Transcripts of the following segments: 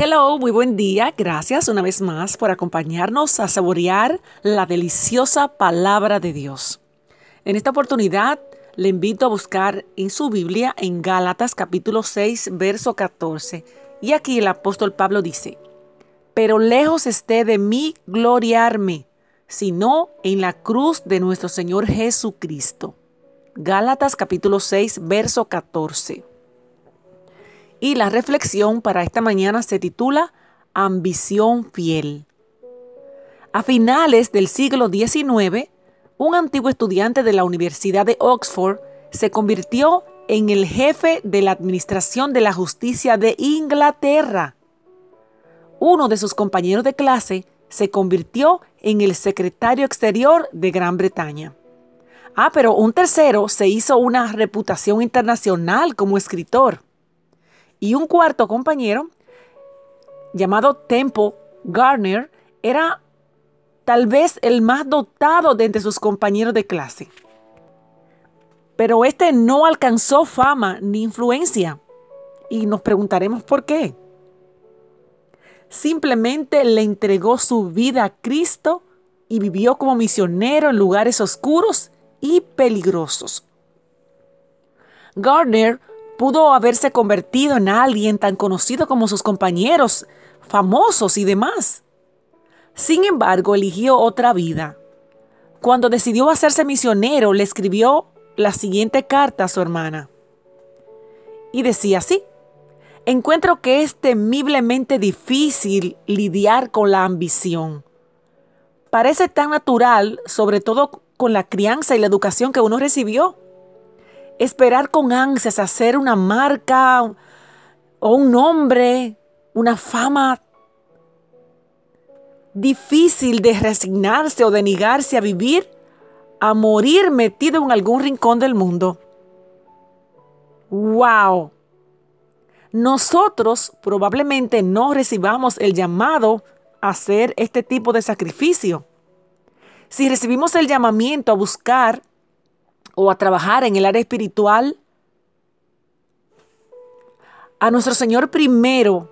Hello, muy buen día. Gracias una vez más por acompañarnos a saborear la deliciosa palabra de Dios. En esta oportunidad le invito a buscar en su Biblia en Gálatas capítulo 6, verso 14. Y aquí el apóstol Pablo dice, pero lejos esté de mí gloriarme, sino en la cruz de nuestro Señor Jesucristo. Gálatas capítulo 6, verso 14. Y la reflexión para esta mañana se titula Ambición fiel. A finales del siglo XIX, un antiguo estudiante de la Universidad de Oxford se convirtió en el jefe de la Administración de la Justicia de Inglaterra. Uno de sus compañeros de clase se convirtió en el secretario exterior de Gran Bretaña. Ah, pero un tercero se hizo una reputación internacional como escritor. Y un cuarto compañero, llamado Temple Garner, era tal vez el más dotado de entre sus compañeros de clase. Pero este no alcanzó fama ni influencia. Y nos preguntaremos por qué. Simplemente le entregó su vida a Cristo y vivió como misionero en lugares oscuros y peligrosos. Gardner pudo haberse convertido en alguien tan conocido como sus compañeros, famosos y demás. Sin embargo, eligió otra vida. Cuando decidió hacerse misionero, le escribió la siguiente carta a su hermana. Y decía así, encuentro que es temiblemente difícil lidiar con la ambición. Parece tan natural, sobre todo con la crianza y la educación que uno recibió esperar con ansias hacer una marca o un nombre, una fama difícil de resignarse o de negarse a vivir, a morir metido en algún rincón del mundo. ¡Wow! Nosotros probablemente no recibamos el llamado a hacer este tipo de sacrificio. Si recibimos el llamamiento a buscar o a trabajar en el área espiritual, a nuestro Señor primero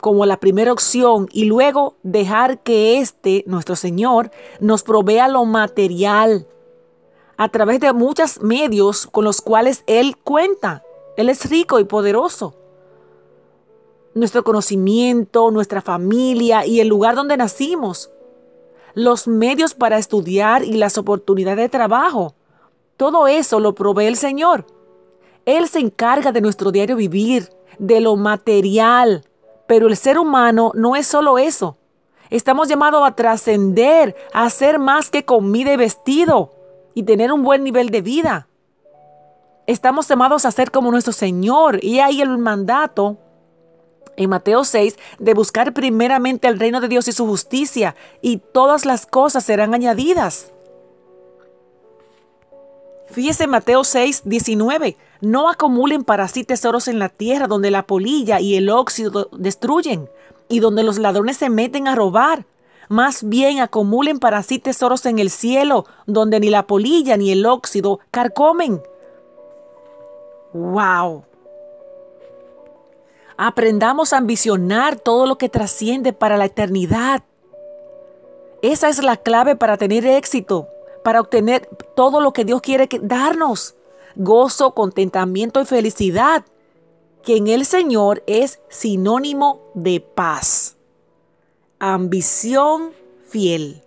como la primera opción y luego dejar que éste, nuestro Señor, nos provea lo material a través de muchos medios con los cuales Él cuenta. Él es rico y poderoso. Nuestro conocimiento, nuestra familia y el lugar donde nacimos. Los medios para estudiar y las oportunidades de trabajo. Todo eso lo provee el Señor. Él se encarga de nuestro diario vivir, de lo material. Pero el ser humano no es solo eso. Estamos llamados a trascender, a hacer más que comida y vestido y tener un buen nivel de vida. Estamos llamados a ser como nuestro Señor y ahí el mandato en Mateo 6 de buscar primeramente el reino de Dios y su justicia y todas las cosas serán añadidas. Fíjese Mateo 6, 19. No acumulen para sí tesoros en la tierra donde la polilla y el óxido destruyen y donde los ladrones se meten a robar. Más bien acumulen para sí tesoros en el cielo donde ni la polilla ni el óxido carcomen. ¡Wow! Aprendamos a ambicionar todo lo que trasciende para la eternidad. Esa es la clave para tener éxito para obtener todo lo que Dios quiere darnos. Gozo, contentamiento y felicidad, que en el Señor es sinónimo de paz. Ambición fiel.